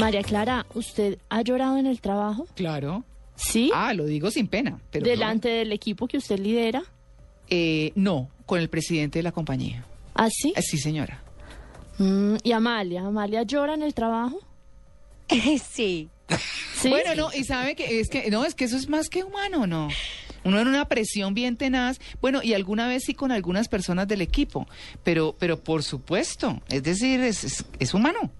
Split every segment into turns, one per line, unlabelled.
María Clara, ¿usted ha llorado en el trabajo?
Claro.
¿Sí?
Ah, lo digo sin pena. Pero
¿Delante del equipo que usted lidera?
Eh, no, con el presidente de la compañía.
¿Ah, sí?
Eh, sí, señora.
Mm, ¿Y Amalia? ¿Amalia llora en el trabajo?
Sí.
¿Sí?
Bueno, no, y sabe que es que no, es que eso es más que humano, ¿no? Uno en una presión bien tenaz, bueno, y alguna vez sí con algunas personas del equipo, pero, pero por supuesto, es decir, es, es, es humano.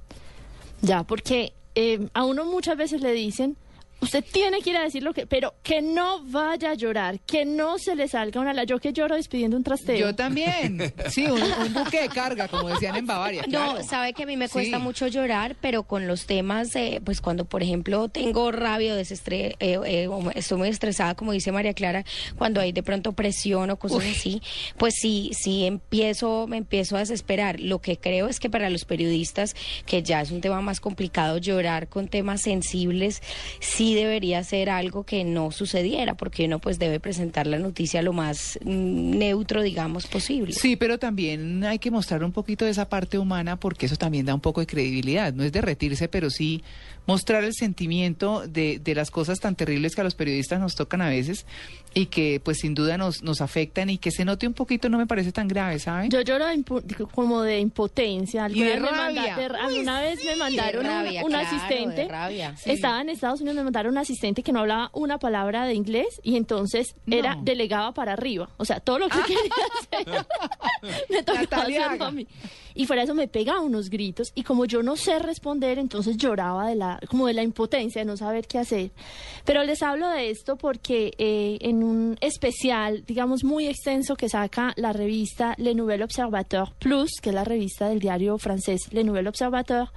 Ya, porque eh, a uno muchas veces le dicen, usted tiene que ir a decir lo que, pero que no vaya a llorar, que no se le salga una la yo que lloro despidiendo un trasteo.
Yo también, sí, un, un buque de carga, como decían en Bavaria.
No,
claro.
sabe que a mí me cuesta
Sí.
mucho llorar, pero con los temas, eh, pues cuando por ejemplo tengo rabia o desestre- eh, eh, o estoy muy estresada, como dice María Clara, cuando hay de pronto presión o cosas así, pues sí, sí empiezo, me empiezo a desesperar. Lo que creo es que para los periodistas, que ya es un tema más complicado, llorar con temas sensibles, sí debería ser algo que no sucediera, porque uno pues debe presentar la noticia lo más mm, neutro, digamos, posible.
Sí, pero también hay que mostrar un poquito de esa parte humana porque eso también da un poco de credibilidad. No es derretirse, pero sí mostrar el sentimiento de, de las cosas tan terribles que a los periodistas nos tocan a veces y que pues sin duda nos, nos afectan y que se note un poquito no me parece tan grave, ¿sabe?
Yo lloro de como de impotencia.
Y de
Alguna vez me
rabia.
manda- de ra- alguna vez me mandaron un-
rabia,
un,
claro,
asistente.
de rabia.
Sí.
Estaba en Estados Unidos, me mandaron un asistente que no hablaba una palabra de inglés y entonces
No.
era delegaba para arriba. O sea, todo lo que quería hacer me tocaba hacerlo a mí. Y fuera de eso me pegaba unos gritos y como yo no sé responder, entonces lloraba de la, como de la impotencia de no saber qué hacer. Pero les hablo de esto porque eh, en un especial, digamos, muy extenso que saca la revista Le Nouvel Observateur Plus, que es la revista del diario francés Le Nouvel Observateur,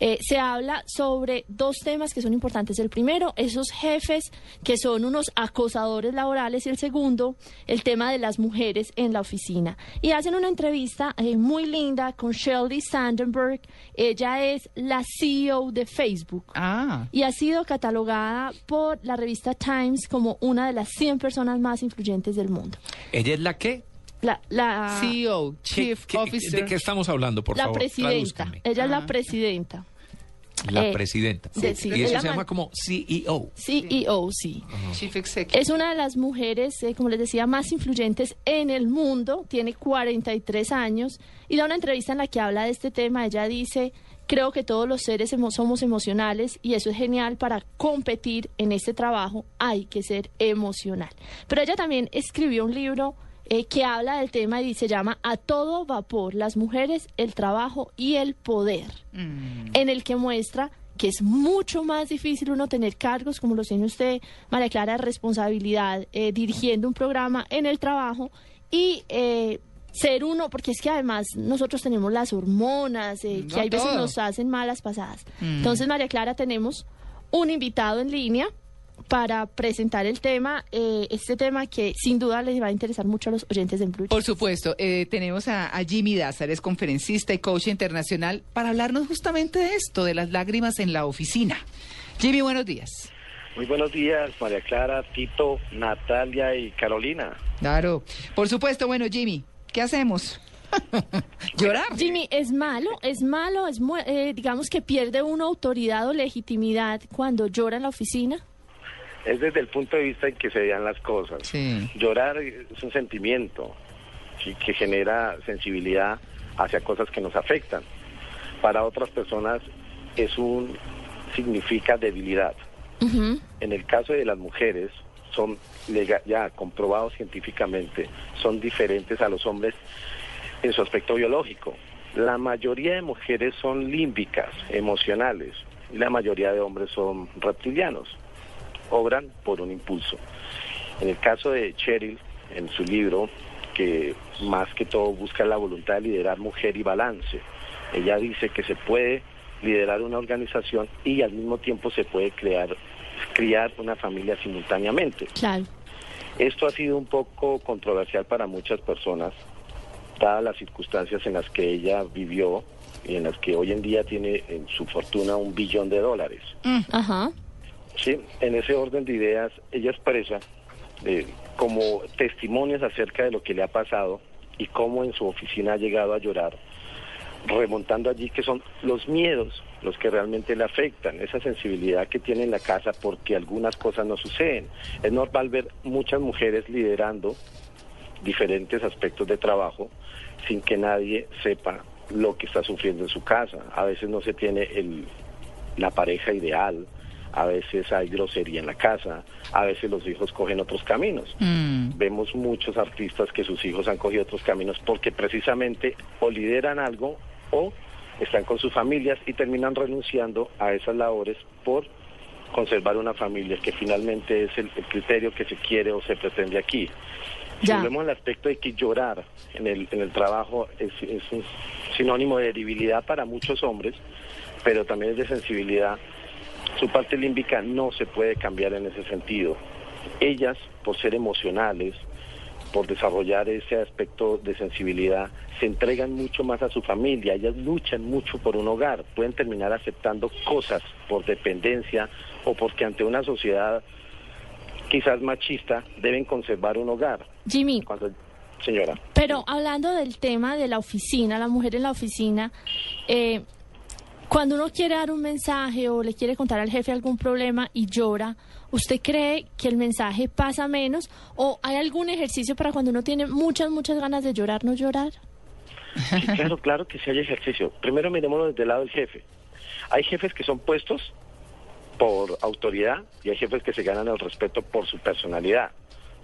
eh, se habla sobre dos temas que son importantes. El primero, esos jefes que son unos acosadores laborales y el segundo, el tema de las mujeres en la oficina. Y hacen una entrevista eh, muy linda con Sheldon Sandenberg. Ella es la CEO de Facebook
Ah,
y ha sido catalogada por la revista Times como una de las 100 personas más influyentes del mundo.
¿Ella es la qué?
La, la,
CEO,
¿Qué-
Chief
qué-
Officer.
¿De qué estamos hablando, por
la
favor?
presidenta.
Tradúzcanme.
Ella es la
Ajá.
presidenta.
La
eh,
presidenta.
de- sí,
y
es
eso
la
se llama como CEO.
CEO, sí.
Chief Executive.
Es una de las mujeres, eh, como les decía, más influyentes en el mundo. Tiene 43 años y da una entrevista en la que habla de este tema. Ella dice, creo que todos los seres emo- somos emocionales y eso es genial para competir en este trabajo. Hay que ser emocional. Pero ella también escribió un libro eh, que habla del tema y se llama A todo vapor, las mujeres, el trabajo y el poder
Mm.
en el que muestra que es mucho más difícil uno tener cargos como los tiene usted, María Clara, responsabilidad, eh, dirigiendo un programa en el trabajo y eh, ser uno, porque es que además nosotros tenemos las hormonas, eh,
No
que hay veces
todo.
nos hacen malas pasadas.
Mm.
Entonces, María Clara, tenemos un invitado en línea para presentar el tema, eh, este tema que sin duda les va a interesar mucho a los oyentes de Blue.
Por supuesto, eh, tenemos a, a Jimmy Dázar, es conferencista y coach internacional, para hablarnos justamente de esto, de las lágrimas en la oficina. Jimmy, buenos días.
Muy buenos días, María Clara, Tito, Natalia y Carolina.
Claro. Por supuesto, bueno, Jimmy, ¿qué hacemos? Llorar.
Jimmy, ¿es malo? ¿Es malo? ¿Es mu- eh, digamos que pierde una autoridad o legitimidad cuando llora en la oficina?
Es desde el punto de vista en que se vean las cosas.
Sí.
Llorar es un sentimiento que, que genera sensibilidad hacia cosas que nos afectan. Para otras personas es un significa debilidad. En el caso de las mujeres, son ya comprobados científicamente, son diferentes a los hombres en su aspecto biológico. La mayoría de mujeres son límbicas, emocionales, y la mayoría de hombres son reptilianos, obran por un impulso. En el caso de Cheryl, en su libro, que más que todo busca la voluntad de liderar mujer y balance, ella dice que se puede liderar una organización y al mismo tiempo se puede crear criar una familia simultáneamente.
Claro.
Esto ha sido un poco controversial para muchas personas, dadas las circunstancias en las que ella vivió y en las que hoy en día tiene en su fortuna un billón de dólares.
Ajá.
Sí, en ese orden de ideas, ella expresa eh, como testimonios acerca de lo que le ha pasado y cómo en su oficina ha llegado a llorar, remontando allí que son los miedos los que realmente le afectan, esa sensibilidad que tiene en la casa porque algunas cosas no suceden. Es normal ver muchas mujeres liderando diferentes aspectos de trabajo sin que nadie sepa lo que está sufriendo en su casa. A veces no se tiene el, la pareja ideal, a veces hay grosería en la casa, a veces los hijos cogen otros caminos.
Mm.
Vemos muchos artistas que sus hijos han cogido otros caminos porque precisamente o lideran algo o están con sus familias y terminan renunciando a esas labores por conservar una familia, que finalmente es el, el criterio que se quiere o se pretende aquí. Si volvemos al aspecto de que llorar en el, en el trabajo es, es un sinónimo de debilidad para muchos hombres, pero también es de sensibilidad. Su parte límbica no se puede cambiar en ese sentido. Ellas, por ser emocionales, por desarrollar ese aspecto de sensibilidad, se entregan mucho más a su familia, ellas luchan mucho por un hogar, pueden terminar aceptando cosas por dependencia o porque ante una sociedad quizás machista deben conservar un hogar.
Jimmy,
Cuando, señora,
pero hablando del tema de la oficina, la mujer en la oficina, eh, cuando uno quiere dar un mensaje o le quiere contar al jefe algún problema y llora, ¿usted cree que el mensaje pasa menos? ¿O hay algún ejercicio para cuando uno tiene muchas, muchas ganas de llorar, no llorar?
Claro, claro que sí hay ejercicio. Primero miremoslo desde el lado del jefe. Hay jefes que son puestos por autoridad y hay jefes que se ganan el respeto por su personalidad.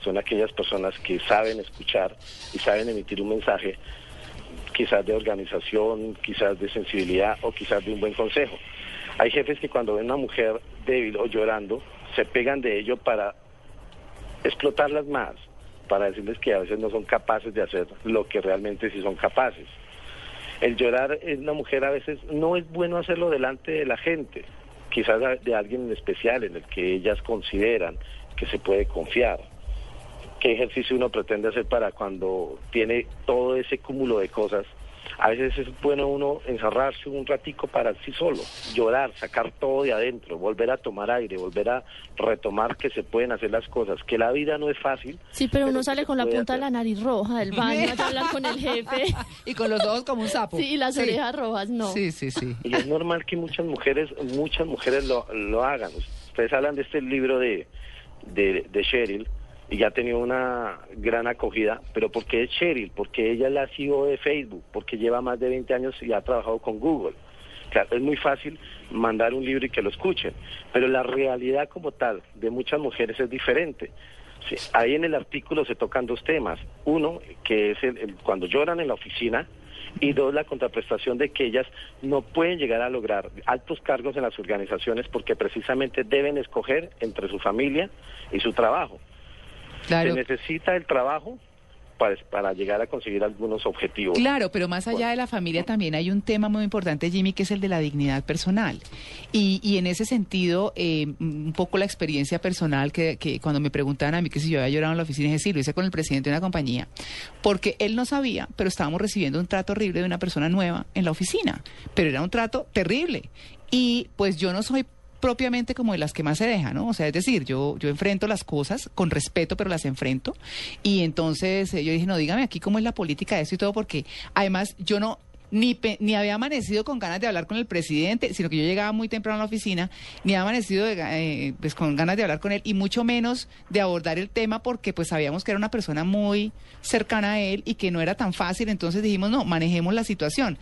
Son aquellas personas que saben escuchar y saben emitir un mensaje, quizás de organización, quizás de sensibilidad o quizás de un buen consejo. Hay jefes que cuando ven a una mujer débil o llorando, se pegan de ello para explotarlas más, para decirles que a veces no son capaces de hacer lo que realmente sí son capaces. El llorar en una mujer a veces no es bueno hacerlo delante de la gente, quizás de alguien en especial en el que ellas consideran que se puede confiar. ¿Qué ejercicio uno pretende hacer para cuando tiene todo ese cúmulo de cosas? A veces es bueno uno encerrarse un ratico para sí solo, llorar, sacar todo de adentro, volver a tomar aire, volver a retomar que se pueden hacer las cosas, que la vida no es fácil.
Sí, pero uno
que
sale con la punta de
hacer.
la nariz roja del baño a hablar con el jefe.
Y con los ojos como un sapo.
Sí, y las
Sí.
orejas rojas, no.
Sí, sí, sí.
Y es normal que muchas mujeres, muchas mujeres lo, lo hagan. Ustedes hablan de este libro de, de, de Cheryl y ya ha tenido una gran acogida, pero ¿por qué es Cheryl? Porque ella es la CEO de Facebook, porque lleva más de 20 años y ha trabajado con Google. Claro, es muy fácil mandar un libro y que lo escuchen, pero la realidad como tal de muchas mujeres es diferente. Sí, ahí en el artículo se tocan dos temas. Uno, que es el- cuando lloran en la oficina, y dos, la contraprestación de que ellas no pueden llegar a lograr altos cargos en las organizaciones porque precisamente deben escoger entre su familia y su trabajo.
Claro.
Se necesita el trabajo para, para llegar a conseguir algunos objetivos.
Claro, pero más allá de la familia también hay un tema muy importante, Jimmy, que es el de la dignidad personal. Y, y en ese sentido, eh, un poco la experiencia personal que, que cuando me preguntaban a mí que si yo había llorado en la oficina, dije, sí, lo hice con el presidente de una compañía, porque él no sabía, pero estábamos recibiendo un trato horrible de una persona nueva en la oficina, pero era un trato terrible. Y pues yo no soy propiamente como de las que más se deja, ¿no? O sea, es decir, yo, yo enfrento las cosas con respeto, pero las enfrento. Y entonces eh, yo dije, no, dígame aquí cómo es la política de eso y todo, porque además yo no ni, pe- ni había amanecido con ganas de hablar con el presidente, sino que yo llegaba muy temprano a la oficina, ni había amanecido de eh, pues, con ganas de hablar con él, y mucho menos de abordar el tema, porque pues sabíamos que era una persona muy cercana a él y que no era tan fácil, entonces dijimos, no, manejemos la situación.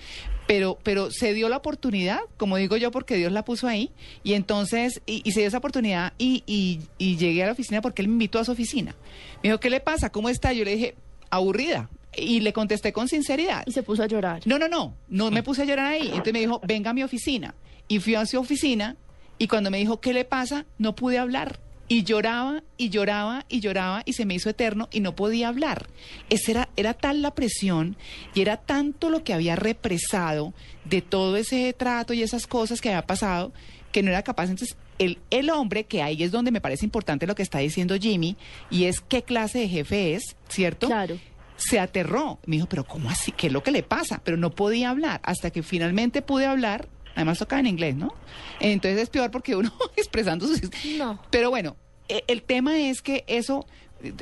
Pero, pero se dio la oportunidad, como digo yo, porque Dios la puso ahí, y entonces, y, y se dio esa oportunidad, y, y, y llegué a la oficina porque él me invitó a su oficina. Me dijo, ¿qué le pasa? ¿Cómo está? Yo le dije, aburrida. Y le contesté con sinceridad.
Y se puso a llorar.
No, no, no, no me puse a llorar ahí. Entonces me dijo, venga a mi oficina. Y fui a su oficina y cuando me dijo, ¿qué le pasa? No pude hablar. Y lloraba y lloraba y lloraba y se me hizo eterno y no podía hablar. Esa era, era tal la presión y era tanto lo que había represado de todo ese trato y esas cosas que había pasado que no era capaz. Entonces, el, el hombre, que ahí es donde me parece importante lo que está diciendo Jimmy, y es qué clase de jefe es, ¿cierto?
Claro.
Se aterró. Me dijo, pero ¿cómo así? ¿Qué es lo que le pasa? Pero no podía hablar. Hasta que finalmente pude hablar. Además tocaba en inglés, ¿no? Entonces es peor porque uno expresando sus...
No.
Pero bueno, eh, el tema es que eso eh,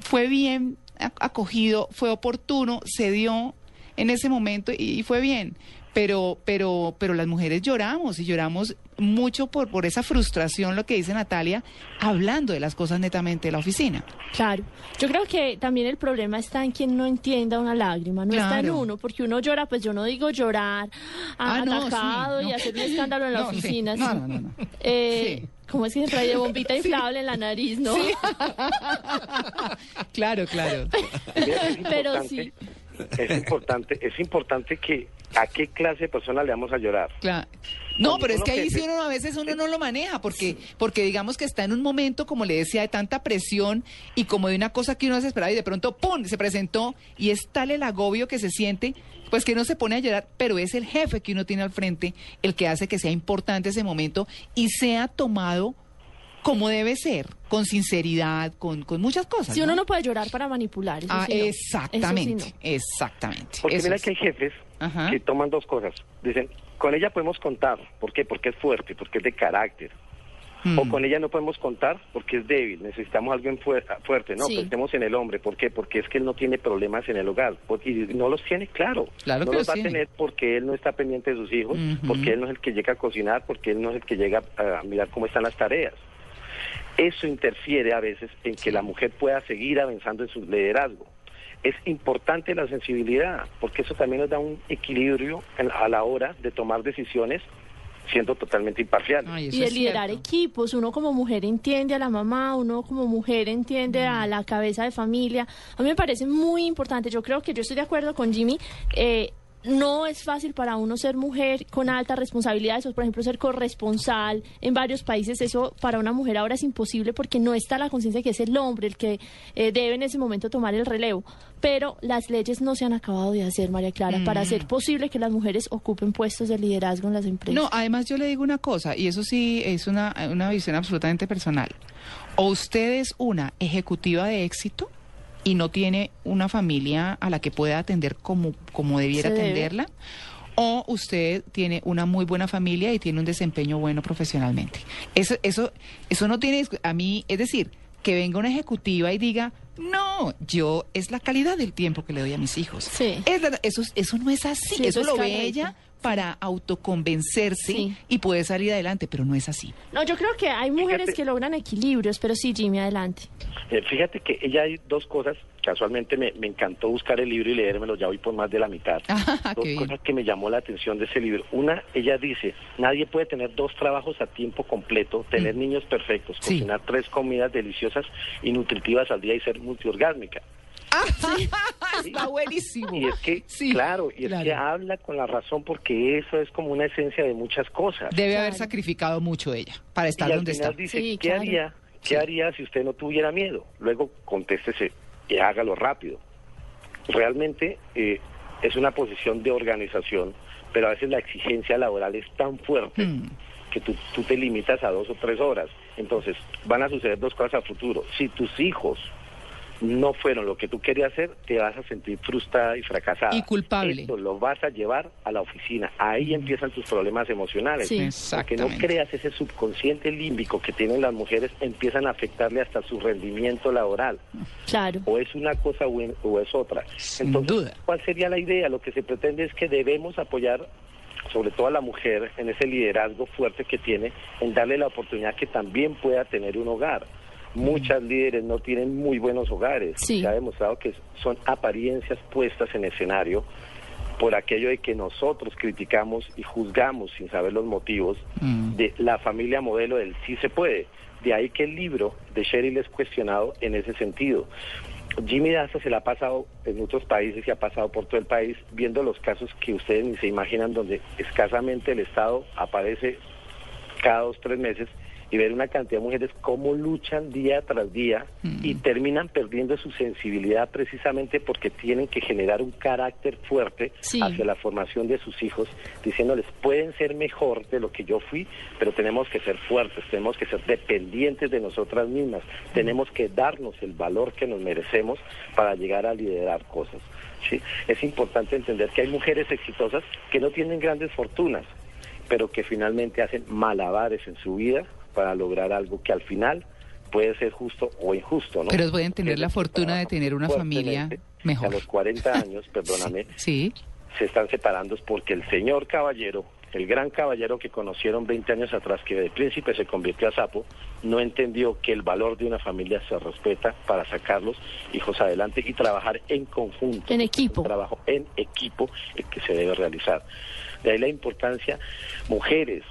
fue bien ac- acogido, fue oportuno, se dio en ese momento y, y fue bien. Pero, pero, pero las mujeres lloramos y lloramos mucho por, por esa frustración, lo que dice Natalia, hablando de las cosas netamente de la oficina.
Claro, yo creo que también el problema está en quien no entienda una lágrima, no está en uno, porque uno llora, pues yo no digo llorar ah,
no, sí,
atacado y hacer un escándalo en la
No,
oficina. Sí.
no, no, no.
Eh,
Sí.
¿Cómo es que se trae bombita inflable en la nariz, no?
Claro, claro.
Pero sí.
Es importante, es importante que a qué clase de persona le vamos a llorar.
Claro. No,
Cuando
pero es que ahí sí uno a veces uno no lo maneja porque porque digamos que está en un momento como le decía de tanta presión y como de una cosa que uno se esperaba y de pronto pum se presentó y es tal el agobio que se siente pues que uno se pone a llorar, pero es el jefe que uno tiene al frente el que hace que sea importante ese momento y sea tomado como debe ser, con sinceridad, con, con muchas cosas.
Si uno no puede llorar para manipular, eso
Ah,
sí no.
exactamente,
Eso sí no.
exactamente.
Porque
Eso
mira
es.
que hay jefes
Ajá.
que toman dos cosas. Dicen, con ella podemos contar. ¿Por qué? Porque es fuerte, porque es de carácter. O
Mm.
con ella no podemos contar porque es débil, necesitamos alguien fuer- fuerte. No,
Sí.
pensemos en el hombre. ¿Por qué? Porque es que él no tiene problemas en el hogar. Porque, y no los tiene, claro.
Claro
no
que
los va
tiene.
a tener porque él no está pendiente de sus hijos, porque él no es el que llega a cocinar, porque él no es el que llega a mirar cómo están las tareas. Eso interfiere a veces en que la mujer pueda seguir avanzando en su liderazgo. Es importante la sensibilidad, porque eso también nos da un equilibrio en- a la hora de tomar decisiones siendo totalmente.
Ay, eso
Y de liderar
cierto.
equipos, uno como mujer entiende a la mamá, uno como mujer entiende a
Mm.
la cabeza de familia. A mí me parece muy importante, yo creo que yo estoy de acuerdo con Jimmy. eh, no es fácil para uno ser mujer con alta responsabilidad, eso, por ejemplo, ser corresponsal en varios países, eso para una mujer ahora es imposible porque no está la conciencia que es el hombre el que eh, debe en ese momento tomar el relevo. Pero las leyes no se han acabado de hacer, María Clara, para hacer posible que las mujeres ocupen puestos de liderazgo en las empresas.
No, además yo le digo una cosa, y eso sí es una, una visión absolutamente personal. O usted es una ejecutiva de éxito y no tiene una familia a la que pueda atender como, como debiera atenderla, o usted tiene una muy buena familia y tiene un desempeño bueno profesionalmente. Eso, eso, eso no tiene, a mí, es decir, que venga una ejecutiva y diga, no, yo es la calidad del tiempo que le doy a mis hijos.
Sí.
Es la- eso, eso no es así,
Sí,
eso,
eso es
lo ve ella para autoconvencerse
Sí.
y poder salir adelante, pero no es así.
No, yo creo que hay mujeres
Fíjate.
que logran equilibrios, pero sí, Jimmy, adelante.
Eh, fíjate que ella hay dos cosas, casualmente me, me encantó buscar el libro y leérmelo, ya voy por más de la mitad.
Ah,
dos cosas que me llamó la atención de ese libro. Una, ella dice, nadie puede tener dos trabajos a tiempo completo, tener niños perfectos,
Mm. Sí.
cocinar tres comidas deliciosas y nutritivas al día y ser multiorgásmica.
Está buenísimo.
Y es que,
Sí,
claro, y es
claro.
que habla con la razón porque eso es como una esencia de muchas cosas.
Debe haber sacrificado mucho ella para estar
y al
donde
final
está.
dice,
Sí,
¿qué
claro.
haría? ¿Qué haría si usted no tuviera miedo? Luego contéstese y hágalo rápido. Realmente eh, es una posición de organización, pero a veces la exigencia laboral es tan fuerte
Mm.
que tú, tú te limitas a dos o tres horas. Entonces, van a suceder dos cosas a futuro. Si tus hijos no fueron lo que tú querías hacer, te vas a sentir frustrada y fracasada.
Y culpable.
Esto lo vas a llevar a la oficina. Ahí empiezan tus problemas emocionales.
Sí.
Porque no creas ese subconsciente límbico que tienen las mujeres, empiezan a afectarle hasta su rendimiento laboral.
Claro.
O es una cosa o es otra.
Sin
Entonces,
duda.
¿cuál sería la idea? Lo que se pretende es que debemos apoyar sobre todo a la mujer en ese liderazgo fuerte que tiene, en darle la oportunidad que también pueda tener un hogar. Muchas líderes no tienen muy buenos hogares.
Sí.
Se ha demostrado que son apariencias puestas en escenario por aquello de que nosotros criticamos y juzgamos sin saber los motivos
Mm.
de la familia modelo del sí se puede. De ahí que el libro de Cheryl es cuestionado en ese sentido. Jimmy Daza se la ha pasado en otros países y ha pasado por todo el país viendo los casos que ustedes ni se imaginan donde escasamente el Estado aparece cada dos, tres meses y ver una cantidad de mujeres cómo luchan día tras día y terminan perdiendo su sensibilidad precisamente porque tienen que generar un carácter fuerte
Sí.
hacia la formación de sus hijos, diciéndoles pueden ser mejor de lo que yo fui, pero tenemos que ser fuertes, tenemos que ser dependientes de nosotras mismas, tenemos que darnos el valor que nos merecemos para llegar a liderar cosas. ¿sí? Es importante entender que hay mujeres exitosas que no tienen grandes fortunas, pero que finalmente hacen malabares en su vida para lograr algo que al final puede ser justo o injusto, ¿no?
Pero pueden tener la fortuna de tener una familia mejor.
A los 40 años, perdóname,
Sí.
se están separando es porque el señor caballero, el gran caballero que conocieron 20 años atrás, que de príncipe se convirtió a sapo, no entendió que el valor de una familia se respeta para sacar los hijos adelante y trabajar en conjunto.
En equipo.
Un trabajo en equipo el que se debe realizar. De ahí la importancia, mujeres,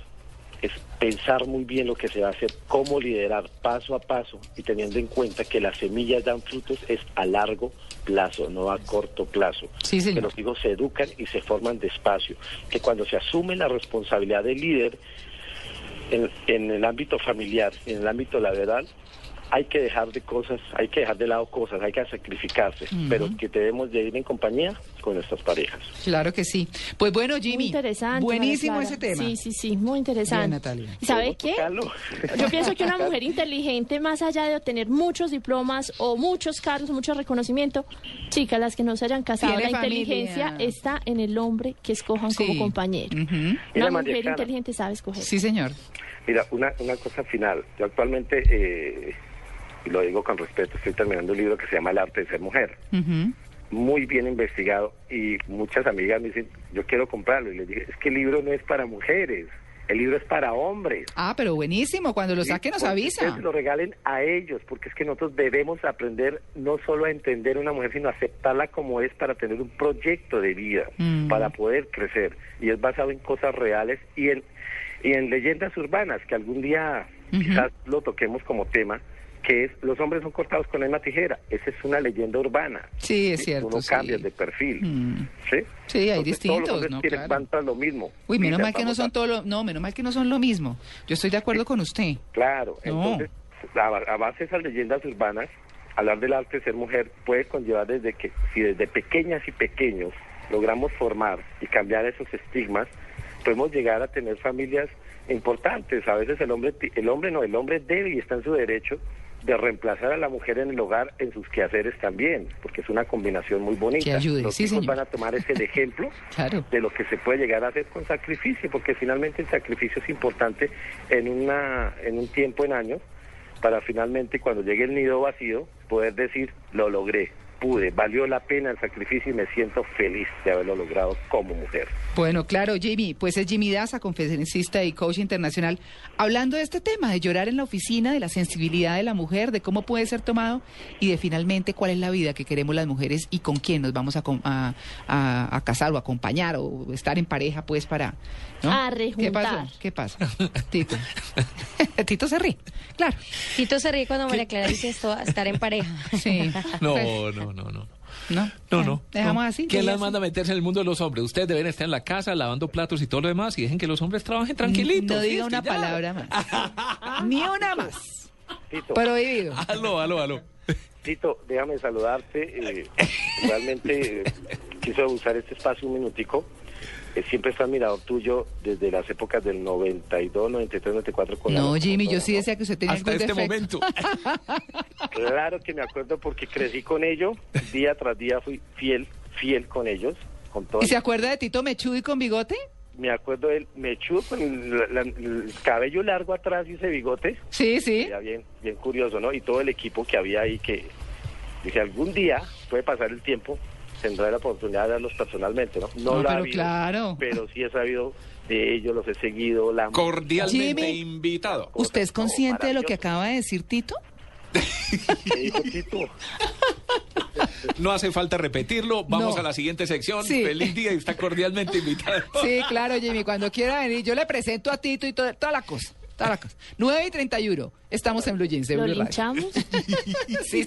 es pensar muy bien lo que se va a hacer, cómo liderar paso a paso y teniendo en cuenta que las semillas dan frutos es a largo plazo, no a corto plazo.
Sí.
Que los hijos se educan y se forman despacio. Que cuando se asume la responsabilidad del líder en, en el ámbito familiar, en el ámbito laboral, hay que dejar de cosas, hay que dejar de lado cosas, hay que sacrificarse, pero que debemos de ir en compañía con nuestras parejas.
Claro que sí. Pues bueno, Jimmy.
Muy interesante.
Buenísimo ese tema.
Sí, sí, sí, muy interesante.
Bien, Natalia.
¿Y ¿Sabe
¿Podemos
qué?
tocarlo?
Yo pienso que una mujer inteligente, más allá de obtener muchos diplomas o muchos cargos, mucho reconocimiento, chicas, las que no se hayan casado, la
familia.
inteligencia está en el hombre que escojan
Sí.
como compañero.
Mira,
Una mujer inteligente sabe escoger.
Sí, señor.
Mira, una, una cosa final. Yo actualmente, eh, y lo digo con respeto, estoy terminando un libro que se llama El arte de ser mujer.
Ujú.
Muy bien investigado y muchas amigas me dicen, yo quiero comprarlo. Y les dije, es que el libro no es para mujeres, el libro es para hombres.
Ah, pero buenísimo. Cuando lo saque nos avisa.
ustedes lo regalen a ellos, porque es que nosotros debemos aprender no solo a entender a una mujer, sino a aceptarla como es para tener un proyecto de vida,
Mm.
para poder crecer. Y es basado en cosas reales y en, y en leyendas urbanas, que algún día quizás lo toquemos como tema, que es los hombres son cortados con la misma tijera. Esa es una leyenda urbana.
Sí, es cierto.
Uno
sí.
cambia de perfil.
Mm.
¿sí?
Sí, hay
Entonces, todos los
distintos,
hombres
¿no?
quieren-
Claro.
van tras lo mismo.
Uy, menos mal que no
"Vamos
son
a-
todo lo, no, menos mal que no son lo mismo. Yo estoy de acuerdo con usted.
Claro,
No.
entonces, a, a base de esas leyendas urbanas, hablar del arte de ser mujer puede conllevar desde que, si desde pequeñas y pequeños logramos formar y cambiar esos estigmas, podemos llegar a tener familias importantes. A veces el hombre, el hombre no, el hombre debe y está en su derecho de reemplazar a la mujer en el hogar en sus quehaceres también, porque es una combinación muy bonita.
Que ayude,
Los
sí,
hijos
señor.
van a tomar ese ejemplo
Claro.
de lo que se puede llegar a hacer con sacrificio, porque finalmente el sacrificio es importante en una en un tiempo en años para finalmente cuando llegue el nido vacío poder decir lo logré, pude, valió la pena el sacrificio y me siento feliz de haberlo logrado como mujer.
Bueno, claro, Jimmy, pues es Jimmy Daza, conferencista y coach internacional, hablando de este tema, de llorar en la oficina, de la sensibilidad de la mujer, de cómo puede ser tomado y de finalmente cuál es la vida que queremos las mujeres y con quién nos vamos a, com- a, a- a casar o acompañar o estar en pareja, pues para... ¿no?
A
¿Qué
rejuntar.
¿Qué pasa? Tito. Tito se ríe, claro.
Tito se ríe cuando María Clara dice esto, estar en pareja.
Sí.
No,
Pues,
no, no, no.
no.
No, no.
Dejamos
no.
así.
¿Quién las
así.
manda a meterse en el mundo de los hombres? Ustedes deben estar en la casa lavando platos y todo lo demás y dejen que los hombres trabajen tranquilitos.
No diga una
Ya.
palabra más. Ni una más.
Tito,
Prohibido.
Aló, aló, aló.
Tito, déjame saludarte. eh, realmente eh, quiso usar este espacio un minutico. Eh, siempre está admirador tuyo desde las épocas del 92, 93, 94 con la
No, Jimmy, yo sí decía que usted tenía
Hasta
algún
este
defecto.
momento.
Claro que me acuerdo porque crecí con ellos, día tras día fui fiel, fiel con ellos, con todo.
¿Y se acuerda de Tito Mechudo y con bigote?
Me acuerdo de él, mechudo con el, la- el cabello largo atrás y ese bigote,
Sí, sí.
era bien, bien curioso, ¿no? Y todo el equipo que había ahí que dije algún día puede pasar el tiempo, tendré la oportunidad de verlos personalmente, ¿no?
No,
lo ha
pero
habido,
claro.
pero sí he sabido de ellos, los he seguido, la
Cordialmente
Jimmy.
invitado.
¿Usted es
No,
consciente de lo que acaba de decir Tito?
¿Qué dijo Tito?
No hace falta repetirlo. Vamos
No.
a la siguiente sección.
Sí.
Feliz día y está cordialmente invitado.
Sí, claro, Jimmy, cuando quiera venir, yo le presento a Tito y toda, toda la cosa. Toda la cosa. 9 y 31. Estamos en Blue Jeans de
¿Lo
Blue Radio.
linchamos?
Sí.